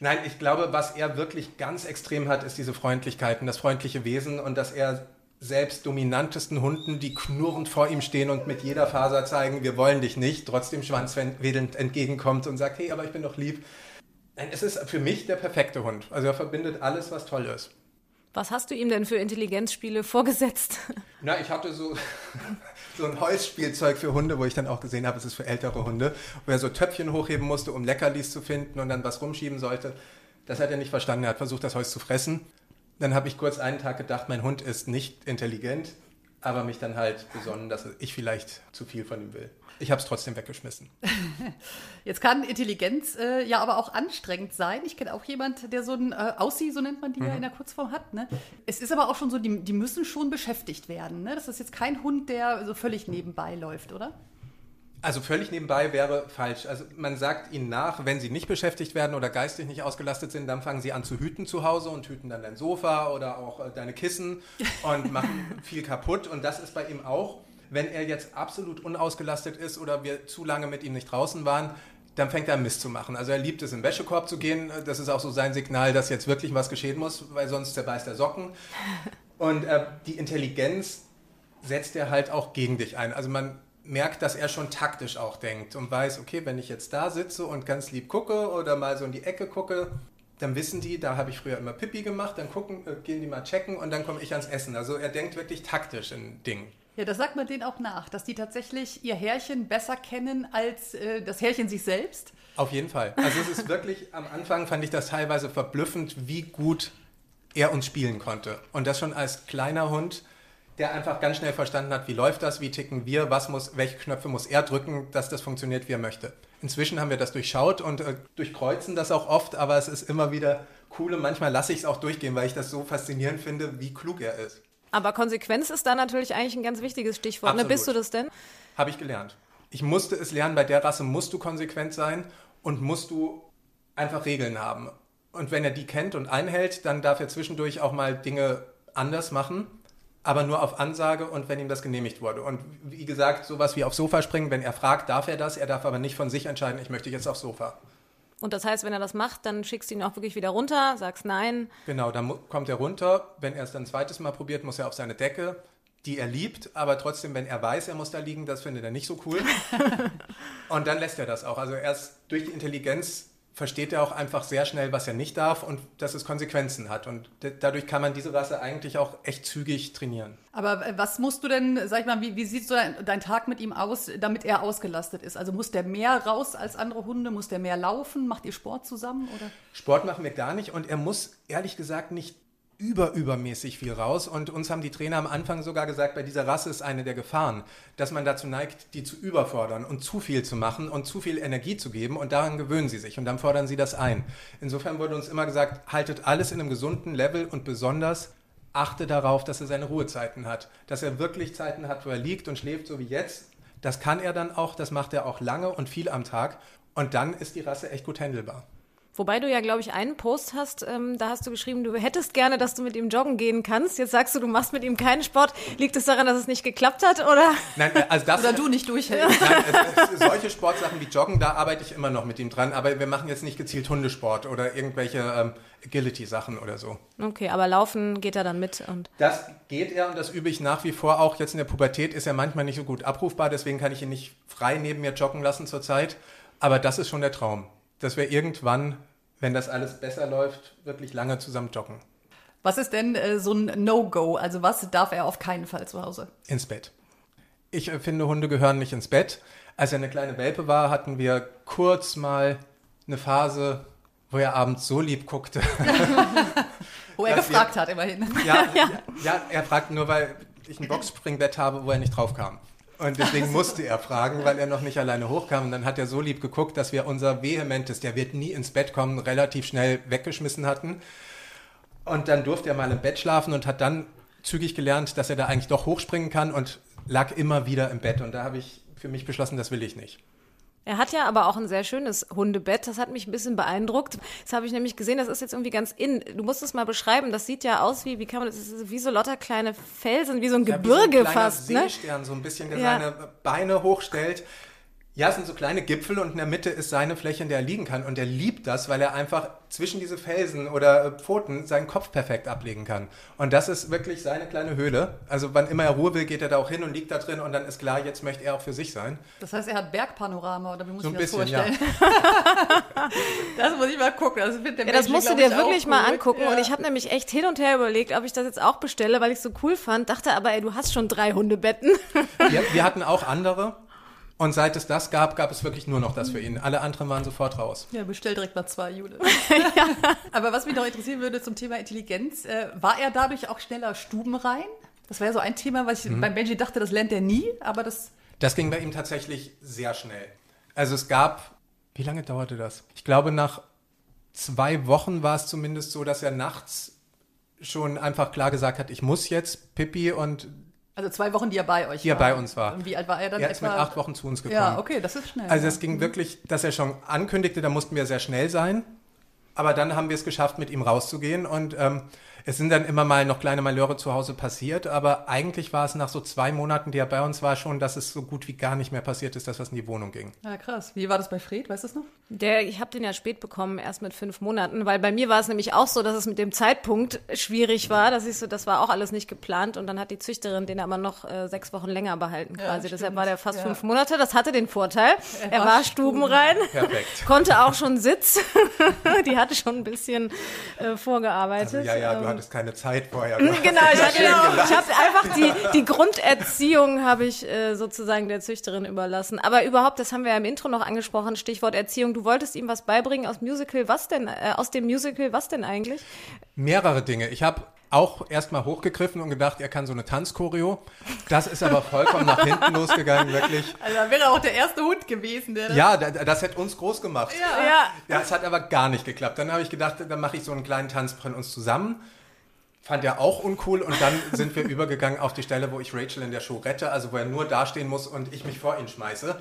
nein, ich glaube, was er wirklich ganz extrem hat, ist diese Freundlichkeit und das freundliche Wesen und dass er selbst dominantesten Hunden, die knurrend vor ihm stehen und mit jeder Faser zeigen, wir wollen dich nicht, trotzdem schwanzwedelnd entgegenkommt und sagt, hey, aber ich bin doch lieb. Nein, es ist für mich der perfekte Hund. Also er verbindet alles, was toll ist. Was hast du ihm denn für Intelligenzspiele vorgesetzt? Na, ich hatte so, so ein Holzspielzeug für Hunde, wo ich dann auch gesehen habe, es ist für ältere Hunde, wo er so Töpfchen hochheben musste, um Leckerlis zu finden und dann was rumschieben sollte. Das hat er nicht verstanden. Er hat versucht, das Holz zu fressen. Dann habe ich kurz einen Tag gedacht, mein Hund ist nicht intelligent, aber mich dann halt besonnen, dass ich vielleicht zu viel von ihm will. Ich habe es trotzdem weggeschmissen. Jetzt kann Intelligenz äh, ja aber auch anstrengend sein. Ich kenne auch jemand, der so ein äh, Aussie, so nennt man die mhm. ja in der Kurzform hat. Ne? Es ist aber auch schon so, die, die müssen schon beschäftigt werden. Ne? Das ist jetzt kein Hund, der so völlig nebenbei läuft, oder? Also völlig nebenbei wäre falsch. Also man sagt ihnen nach, wenn sie nicht beschäftigt werden oder geistig nicht ausgelastet sind, dann fangen sie an zu hüten zu Hause und hüten dann dein Sofa oder auch äh, deine Kissen und machen viel kaputt. Und das ist bei ihm auch, wenn er jetzt absolut unausgelastet ist oder wir zu lange mit ihm nicht draußen waren, dann fängt er an Mist zu machen. Also er liebt es, in den Wäschekorb zu gehen. Das ist auch so sein Signal, dass jetzt wirklich was geschehen muss, weil sonst zerbeißt er Socken. Und äh, die Intelligenz setzt er halt auch gegen dich ein. Also man merkt, dass er schon taktisch auch denkt und weiß, okay, wenn ich jetzt da sitze und ganz lieb gucke oder mal so in die Ecke gucke, dann wissen die, da habe ich früher immer Pipi gemacht, dann gucken, äh, gehen die mal checken und dann komme ich ans Essen. Also er denkt wirklich taktisch in Dingen. Ja, das sagt man denen auch nach, dass die tatsächlich ihr Härchen besser kennen als äh, das Härchen sich selbst. Auf jeden Fall. Also es ist wirklich, am Anfang fand ich das teilweise verblüffend, wie gut er uns spielen konnte. Und das schon als kleiner Hund der einfach ganz schnell verstanden hat, wie läuft das, wie ticken wir, was muss, welche Knöpfe muss er drücken, dass das funktioniert, wie er möchte. Inzwischen haben wir das durchschaut und äh, durchkreuzen das auch oft, aber es ist immer wieder cool und manchmal lasse ich es auch durchgehen, weil ich das so faszinierend finde, wie klug er ist. Aber Konsequenz ist da natürlich eigentlich ein ganz wichtiges Stichwort. Ne? Bist du das denn? Habe ich gelernt. Ich musste es lernen, bei der Rasse musst du konsequent sein und musst du einfach Regeln haben. Und wenn er die kennt und einhält, dann darf er zwischendurch auch mal Dinge anders machen aber nur auf Ansage und wenn ihm das genehmigt wurde. Und wie gesagt, sowas wie aufs Sofa springen, wenn er fragt, darf er das, er darf aber nicht von sich entscheiden, ich möchte jetzt aufs Sofa. Und das heißt, wenn er das macht, dann schickst du ihn auch wirklich wieder runter, sagst nein. Genau, dann kommt er runter. Wenn er es dann ein zweites Mal probiert, muss er auf seine Decke, die er liebt, aber trotzdem, wenn er weiß, er muss da liegen, das findet er nicht so cool. und dann lässt er das auch. Also erst durch die Intelligenz versteht er auch einfach sehr schnell, was er nicht darf und dass es Konsequenzen hat. Und dadurch kann man diese Rasse eigentlich auch echt zügig trainieren. Aber äh, was musst du denn, sag ich mal, wie, wie sieht so dein, dein, Tag mit ihm aus, damit er ausgelastet ist? Also muss der mehr raus als andere Hunde? Muss der mehr laufen? Macht ihr Sport zusammen? Oder? Sport machen wir gar nicht und er muss ehrlich gesagt nicht über übermäßig viel raus und uns haben die Trainer am Anfang sogar gesagt, bei dieser Rasse ist eine der Gefahren, dass man dazu neigt, die zu überfordern und zu viel zu machen und zu viel Energie zu geben und daran gewöhnen sie sich und dann fordern sie das ein. Insofern wurde uns immer gesagt, haltet alles in einem gesunden Level und besonders achte darauf, dass er seine Ruhezeiten hat, dass er wirklich Zeiten hat, wo er liegt und schläft, so wie jetzt. Das kann er dann auch, das macht er auch lange und viel am Tag und dann ist die Rasse echt gut handelbar. Wobei du ja, glaube ich, einen Post hast, ähm, da hast du geschrieben, du hättest gerne, dass du mit ihm joggen gehen kannst. Jetzt sagst du, du machst mit ihm keinen Sport. Liegt es daran, dass es nicht geklappt hat, oder? Nein, äh, also das, oder du nicht durchhältst. Nein, es, es, solche Sportsachen wie Joggen, da arbeite ich immer noch mit ihm dran. Aber wir machen jetzt nicht gezielt Hundesport oder irgendwelche ähm, Agility-Sachen oder so. Okay, aber Laufen geht er dann mit und. Das geht er und das übe ich nach wie vor auch. Jetzt in der Pubertät ist er manchmal nicht so gut abrufbar, deswegen kann ich ihn nicht frei neben mir joggen lassen zurzeit. Aber das ist schon der Traum, dass wir irgendwann wenn das alles besser läuft, wirklich lange zusammen joggen. Was ist denn äh, so ein No-Go? Also was darf er auf keinen Fall zu Hause? Ins Bett. Ich äh, finde, Hunde gehören nicht ins Bett. Als er eine kleine Welpe war, hatten wir kurz mal eine Phase, wo er abends so lieb guckte. wo er gefragt wir, hat, immerhin. Ja, ja. ja, er fragt nur, weil ich ein Boxspringbett habe, wo er nicht drauf kam. Und deswegen musste er fragen, weil er noch nicht alleine hochkam. Und dann hat er so lieb geguckt, dass wir unser vehementes, der wird nie ins Bett kommen, relativ schnell weggeschmissen hatten. Und dann durfte er mal im Bett schlafen und hat dann zügig gelernt, dass er da eigentlich doch hochspringen kann und lag immer wieder im Bett. Und da habe ich für mich beschlossen, das will ich nicht. Er hat ja aber auch ein sehr schönes Hundebett. Das hat mich ein bisschen beeindruckt. Das habe ich nämlich gesehen. Das ist jetzt irgendwie ganz in. Du musst es mal beschreiben. Das sieht ja aus wie, wie kann man das, ist wie so lauter kleine Felsen, wie so ein Ja, Gebirge wie so ein fast, ne? Seestern, so ein bisschen, der Ja. seine Beine hochstellt. Ja, es sind so kleine Gipfel und in der Mitte ist seine Fläche, in der er liegen kann. Und er liebt das, weil er einfach zwischen diese Felsen oder äh, Pfoten seinen Kopf perfekt ablegen kann. Und das ist wirklich seine kleine Höhle. Also wann immer er Ruhe will, geht er da auch hin und liegt da drin und dann ist klar, jetzt möchte er auch für sich sein. Das heißt, er hat Bergpanorama oder wie muss So ich ein mir das bisschen, ja. vorstellen? das muss ich mal gucken. Das, der Ja, das musst du dir wirklich mal angucken. Ja. Und ich habe nämlich echt hin und her überlegt, ob ich das jetzt auch bestelle, weil ich es so cool fand. Dachte aber, ey, du hast schon drei Hundebetten. Wir, wir hatten auch andere. Und seit es das gab, gab es wirklich nur noch das für ihn. Alle anderen waren sofort raus. Ja, bestell direkt mal zwei, Judith. Aber was mich noch interessieren würde zum Thema Intelligenz, äh, war er dadurch auch schneller stubenrein? Das war ja so ein Thema, was ich Mhm. beim Benji dachte, das lernt er nie, aber das Das ging bei ihm tatsächlich sehr schnell. Also es gab, wie lange dauerte das? Ich glaube, nach zwei Wochen war es zumindest so, dass er nachts schon einfach klar gesagt hat, ich muss jetzt Pippi und Also zwei Wochen, die er bei euch Die er war. bei uns war. Und wie alt war er dann er ist mit acht Wochen zu uns gekommen. Ja, okay, das ist schnell. Also es ging wirklich, dass er schon ankündigte, da mussten wir sehr schnell sein. Aber dann haben wir es geschafft, mit ihm rauszugehen und ähm, es sind dann immer mal noch kleine Malheure zu Hause passiert, aber eigentlich war es nach so zwei Monaten, die er bei uns war, schon, dass es so gut wie gar nicht mehr passiert ist, dass was in die Wohnung ging. Ja, krass. Wie war das bei Fred? Weißt du das noch? Der, ich habe den ja spät bekommen, erst mit fünf Monaten, weil bei mir war es nämlich auch so, dass es mit dem Zeitpunkt schwierig war. dass ich so, das war auch alles nicht geplant und dann hat die Züchterin den aber noch äh, sechs Wochen länger behalten Ja, quasi. Deshalb stimmt. war der fast Ja. fünf Monate. Das hatte den Vorteil. Er, war war stubenrein, Perfekt. konnte auch schon Sitz. die hatte schon ein bisschen äh, vorgearbeitet. Also, ja, ja, du Ähm, hattest keine Zeit vorher. Genau, ich habe genau, ich hab einfach die, die Grunderziehung habe ich äh, sozusagen der Züchterin überlassen. Aber überhaupt, das haben wir ja im Intro noch angesprochen, Stichwort Erziehung. Du wolltest ihm was beibringen aus Musical, was denn, äh, aus dem Musical, was denn eigentlich? Mehrere Dinge. Ich habe auch erstmal hochgegriffen und gedacht, er kann so eine Tanzchoreo. Das ist aber vollkommen nach hinten losgegangen, wirklich. Also da wäre auch der erste Hund gewesen, der das Ja, da- das hätte uns groß gemacht. Ja. Ja, es hat aber gar nicht geklappt. Dann habe ich gedacht, dann mache ich so einen kleinen Tanz von uns zusammen. Fand er auch uncool und dann sind wir übergegangen auf die Stelle, wo ich Rachel in der Show rette, also wo er nur dastehen muss und ich mich vor ihn schmeiße.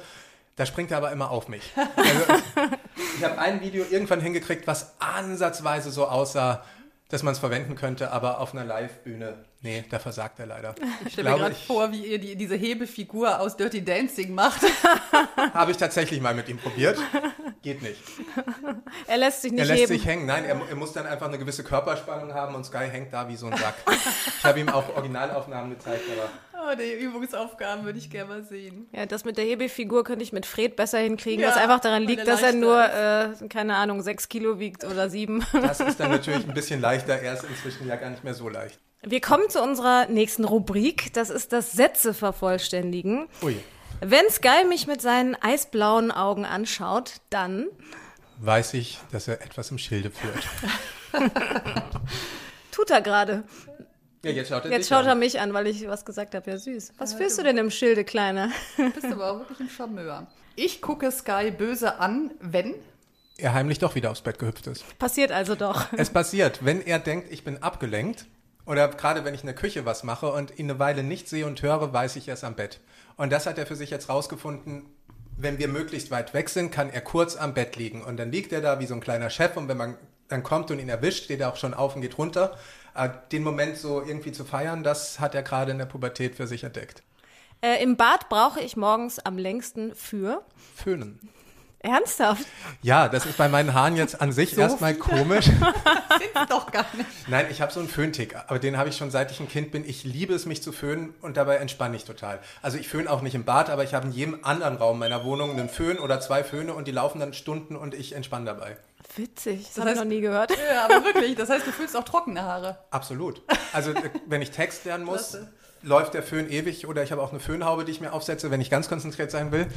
Da springt er aber immer auf mich. Also, ich habe ein Video irgendwann hingekriegt, was ansatzweise so aussah, dass man es verwenden könnte, aber auf einer Live-Bühne, nee, da versagt er leider. Ich stelle mir gerade vor, wie ihr die, diese Hebefigur aus Dirty Dancing macht. Habe ich tatsächlich mal mit ihm probiert. Geht nicht. Er lässt sich nicht Er lässt heben. sich hängen. Nein, er, er muss dann einfach eine gewisse Körperspannung haben und Sky hängt da wie so ein Sack. Ich habe ihm auch Originalaufnahmen gezeigt, aber Oh, die Übungsaufgaben würde ich gerne mal sehen. Ja, das mit der Hebefigur könnte ich mit Fred besser hinkriegen, Ja, was einfach daran liegt, dass er nur, äh, keine Ahnung, sechs Kilo wiegt oder sieben. das ist dann natürlich ein bisschen leichter. Er ist inzwischen ja gar nicht mehr so leicht. Wir kommen zu unserer nächsten Rubrik. Das ist das Sätze vervollständigen. Ui. Wenn Sky mich mit seinen eisblauen Augen anschaut, dann Weiß ich, dass er etwas im Schilde führt. tut er gerade. Ja, jetzt schaut er Jetzt schaut an. er mich an, weil ich was gesagt habe. Ja, süß. Was führst du denn im Schilde, Kleiner? Du bist aber auch wirklich ein Charmeur. Ich gucke Sky böse an, wenn Er heimlich doch wieder aufs Bett gehüpft ist. Passiert also doch. Es passiert, wenn er denkt, ich bin abgelenkt oder gerade wenn ich in der Küche was mache und ihn eine Weile nicht sehe und höre, weiß ich, er ist am Bett. Und das hat er für sich jetzt rausgefunden. Wenn wir möglichst weit weg sind, kann er kurz am Bett liegen. Und dann liegt er da wie so ein kleiner Chef und wenn man dann kommt und ihn erwischt, steht er auch schon auf und geht runter. Äh, Den Moment so irgendwie zu feiern, das hat er gerade in der Pubertät für sich entdeckt. Äh, Im Bad brauche ich morgens am längsten für. Föhnen. Ernsthaft? Ja, das ist bei meinen Haaren jetzt an sich erstmal komisch. sind doch gar nicht. Nein, ich habe so einen Föhntick, aber den habe ich schon seit ich ein Kind bin. Ich liebe es, mich zu föhnen und dabei entspanne ich total. Also ich föhne auch nicht im Bad, aber ich habe in jedem anderen Raum meiner Wohnung einen Föhn oder zwei Föhne und die laufen dann Stunden und ich entspanne dabei. Witzig, das, Das habe ich noch nie gehört. Ja, aber wirklich. Das heißt, du fühlst auch trockene Haare. Absolut. Also äh, wenn ich Text lernen muss, Klasse. läuft der Föhn ewig oder ich habe auch eine Föhnhaube, die ich mir aufsetze, wenn ich ganz konzentriert sein will.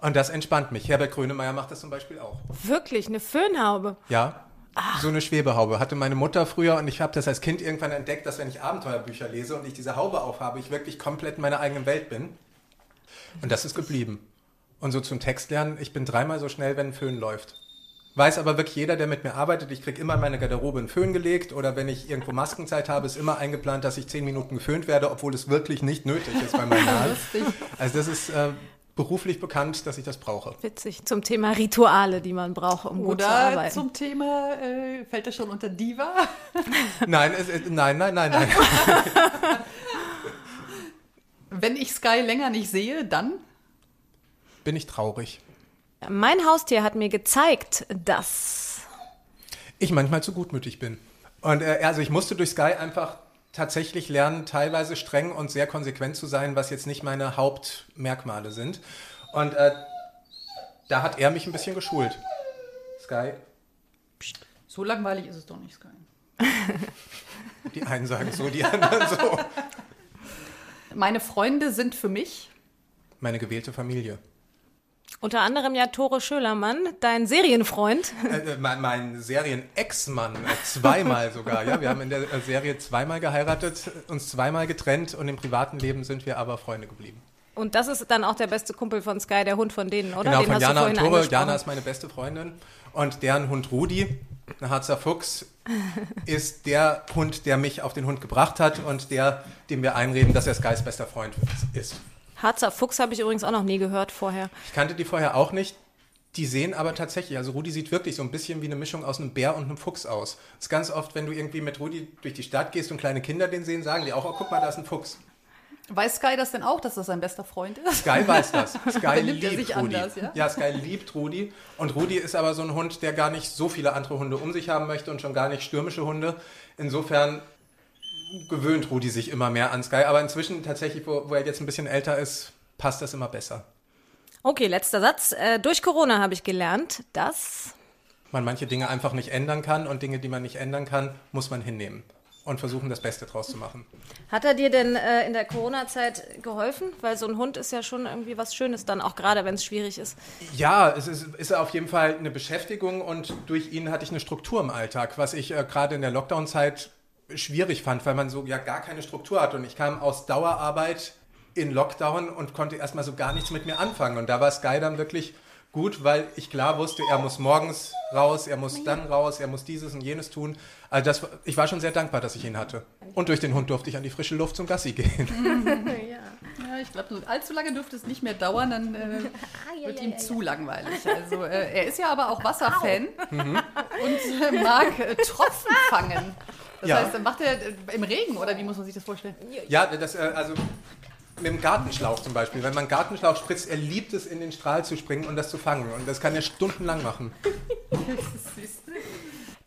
Und das entspannt mich. Herbert Grönemeyer macht das zum Beispiel auch. Wirklich, eine Föhnhaube. Ja. So eine Schwebehaube hatte meine Mutter früher und ich habe das als Kind irgendwann entdeckt, dass wenn ich Abenteuerbücher lese und ich diese Haube aufhabe, ich wirklich komplett in meiner eigenen Welt bin. Und das ist geblieben. Und so zum Text lernen, ich bin dreimal so schnell, wenn ein Föhn läuft. Weiß aber wirklich jeder, der mit mir arbeitet, ich kriege immer in meine Garderobe einen Föhn gelegt oder wenn ich irgendwo Maskenzeit habe, ist immer eingeplant, dass ich zehn Minuten geföhnt werde, obwohl es wirklich nicht nötig ist bei meinen Haaren. Also das ist äh, beruflich bekannt, dass ich das brauche. Witzig. Zum Thema Rituale, die man braucht, um gut zu Oder arbeiten. zum Thema, äh, fällt das schon unter Diva? Nein, es, es, nein, nein, nein, nein. Wenn ich Sky länger nicht sehe, dann? Bin ich traurig. Mein Haustier hat mir gezeigt, dass ich manchmal zu gutmütig bin. Und äh, also ich musste durch Sky einfach tatsächlich lernen, teilweise streng und sehr konsequent zu sein, was jetzt nicht meine Hauptmerkmale sind. Und äh, da hat er mich ein bisschen geschult. Sky, So langweilig ist es doch nicht, Sky. die einen sagen so, die anderen so. Meine Freunde sind für mich. Meine gewählte Familie. Unter anderem ja Tore Schölermann, dein Serienfreund. Äh, äh, mein, mein Serien-Ex-Mann, äh, zweimal sogar. Ja, wir haben in der äh, Serie zweimal geheiratet, uns zweimal getrennt und im privaten Leben sind wir aber Freunde geblieben. Und das ist dann auch der beste Kumpel von Sky, der Hund von denen, oder? Genau, Den von hast du Jana und Tore. Jana ist meine beste Freundin und deren Hund Rudi, ein Harzer Fuchs, ist der Hund, der mich auf den Hund gebracht hat und der, dem wir einreden, dass er Skys bester Freund ist. Harzer Fuchs habe ich übrigens auch noch nie gehört vorher. Ich kannte die vorher auch nicht. Die sehen aber tatsächlich, also Rudi sieht wirklich so ein bisschen wie eine Mischung aus einem Bär und einem Fuchs aus. Das ist ganz oft, wenn du irgendwie mit Rudi durch die Stadt gehst und kleine Kinder den sehen, sagen die auch, oh, guck mal, da ist ein Fuchs. Weiß Sky das denn auch, dass das sein bester Freund ist? Sky weiß das. Sky nimmt er liebt sich Rudi. anders, ja? Sky liebt Rudi. Und Rudi ist aber so ein Hund, der gar nicht so viele andere Hunde um sich haben möchte und schon gar nicht stürmische Hunde. Insofern gewöhnt Rudi sich immer mehr an Sky. Aber inzwischen tatsächlich, wo, wo er jetzt ein bisschen älter ist, passt das immer besser. Okay, letzter Satz. Äh, durch Corona habe ich gelernt, dass Man manche Dinge einfach nicht ändern kann und Dinge, die man nicht ändern kann, muss man hinnehmen und versuchen, das Beste draus zu machen. Hat er dir denn äh, in der Corona-Zeit geholfen? Weil so ein Hund ist ja schon irgendwie was Schönes dann, auch gerade wenn es schwierig ist. Ja, es ist, ist auf jeden Fall eine Beschäftigung und durch ihn hatte ich eine Struktur im Alltag, was ich äh, gerade in der Lockdown-Zeit schwierig fand, weil man so ja gar keine Struktur hat. Und ich kam aus Dauerarbeit in Lockdown und konnte erstmal so gar nichts mit mir anfangen. Und da war Sky dann wirklich gut, weil ich klar wusste, er muss morgens raus, er muss dann raus, er muss dieses und jenes tun. Also das, ich war schon sehr dankbar, dass ich ihn hatte. Und durch den Hund durfte ich an die frische Luft zum Gassi gehen. Ja, ich glaube, allzu lange dürfte es nicht mehr dauern, dann äh, wird ihm zu langweilig. Also äh, er ist ja aber auch Wasserfan Mhm. und äh, mag äh, Tropfen fangen. Das Ja. heißt, dann macht er äh, im Regen oder wie muss man sich das vorstellen? Ja, das, äh, also mit dem Gartenschlauch zum Beispiel. Wenn man Gartenschlauch spritzt, er liebt es, in den Strahl zu springen und das zu fangen. Und das kann er stundenlang machen.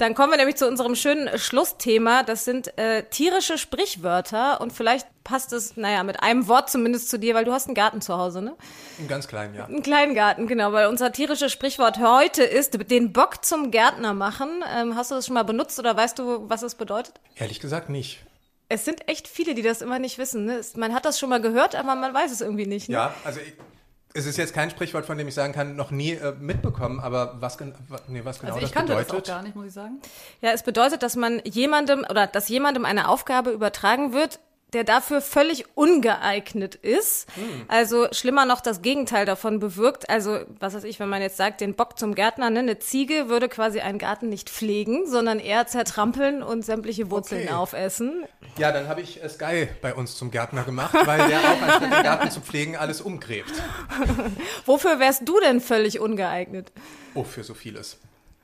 Dann kommen wir nämlich zu unserem schönen Schlussthema. Das sind äh, tierische Sprichwörter. Und vielleicht passt es, naja, mit einem Wort zumindest zu dir, weil du hast einen Garten zu Hause, ne? Einen ganz kleinen, ja. Einen kleinen Garten, genau. Weil unser tierisches Sprichwort heute ist, den Bock zum Gärtner machen. Ähm, hast du das schon mal benutzt oder weißt du, was es bedeutet? Ehrlich gesagt nicht. Es sind echt viele, die das immer nicht wissen. Ne? Man hat das schon mal gehört, aber man weiß es irgendwie nicht. Ne? Ja, also ich, es ist jetzt kein Sprichwort, von dem ich sagen kann, noch nie äh, mitbekommen, aber was, gen nee, was genau Also ich das kannte das bedeutet. auch gar nicht, muss ich sagen. Ja, es bedeutet, dass man jemandem oder dass jemandem eine Aufgabe übertragen wird, der dafür völlig ungeeignet ist. Also schlimmer noch das Gegenteil davon bewirkt. Also, was weiß ich, wenn man jetzt sagt, den Bock zum Gärtner, ne, eine Ziege würde quasi einen Garten nicht pflegen, sondern eher zertrampeln und sämtliche Wurzeln Okay. aufessen. Ja, dann habe ich äh, Sky bei uns zum Gärtner gemacht, weil der auch anstatt den Garten zu pflegen alles umgräbt. Wofür wärst du denn völlig ungeeignet? Oh, für so vieles.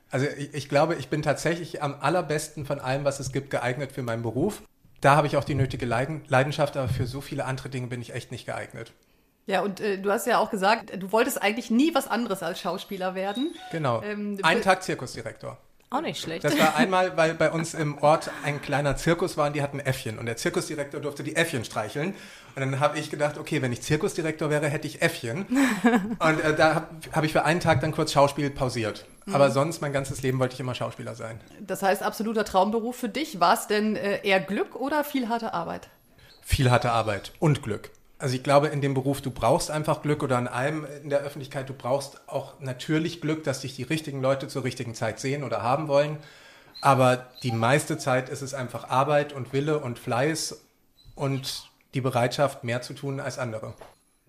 Also ich, ich glaube, ich bin tatsächlich am allerbesten von allem, was es gibt, geeignet für meinen Beruf. Da habe ich auch die nötige Leiden, Leidenschaft, aber für so viele andere Dinge bin ich echt nicht geeignet. Ja, und äh, du hast ja auch gesagt, du wolltest eigentlich nie was anderes als Schauspieler werden. Genau. Ähm, Einen Tag Zirkusdirektor. Auch nicht schlecht. Das war einmal, weil bei uns im Ort ein kleiner Zirkus war und die hatten Äffchen. Und der Zirkusdirektor durfte die Äffchen streicheln. Und dann habe ich gedacht, okay, wenn ich Zirkusdirektor wäre, hätte ich Äffchen. Und äh, da habe hab ich für einen Tag dann kurz Schauspiel pausiert. Aber sonst, mein ganzes Leben wollte ich immer Schauspieler sein. Das heißt, absoluter Traumberuf für dich. War es denn äh, eher Glück oder viel harte Arbeit? Viel harte Arbeit und Glück. Also ich glaube, in dem Beruf, du brauchst einfach Glück oder in allem in der Öffentlichkeit, du brauchst auch natürlich Glück, dass dich die richtigen Leute zur richtigen Zeit sehen oder haben wollen. Aber die meiste Zeit ist es einfach Arbeit und Wille und Fleiß und die Bereitschaft, mehr zu tun als andere.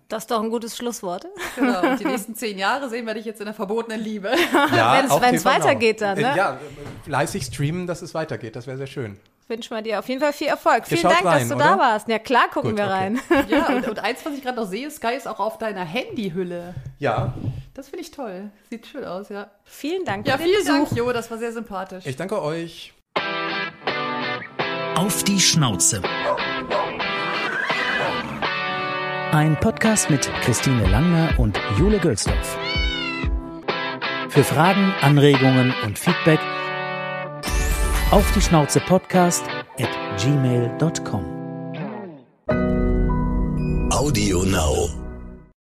Das ist doch ein gutes Schlusswort. Genau. Und die nächsten zehn Jahre sehen wir dich jetzt in der verbotenen Liebe. Ja, TV Now. weitergeht dann, ne? Äh, Ja, äh, fleißig streamen, dass es weitergeht. Das wäre sehr schön. Wünschen wir dir auf jeden Fall viel Erfolg. Ihr Vielen Dank, dass rein, du oder? da warst. Ja, klar gucken Gut, wir okay. rein. Ja, und, und eins, was ich gerade noch sehe, Sky ist auch auf deiner Handyhülle. Ja, Das finde ich toll. Sieht schön aus, ja. Vielen Dank Ja, vielen Dank. Jo, das war sehr sympathisch. ich danke euch. Auf die Schnauze. Ein Podcast mit Christine Langner und Jule Gölsdorf. Für Fragen, Anregungen und Feedback auf die Schnauze Podcast at gmail.com. Audio Now.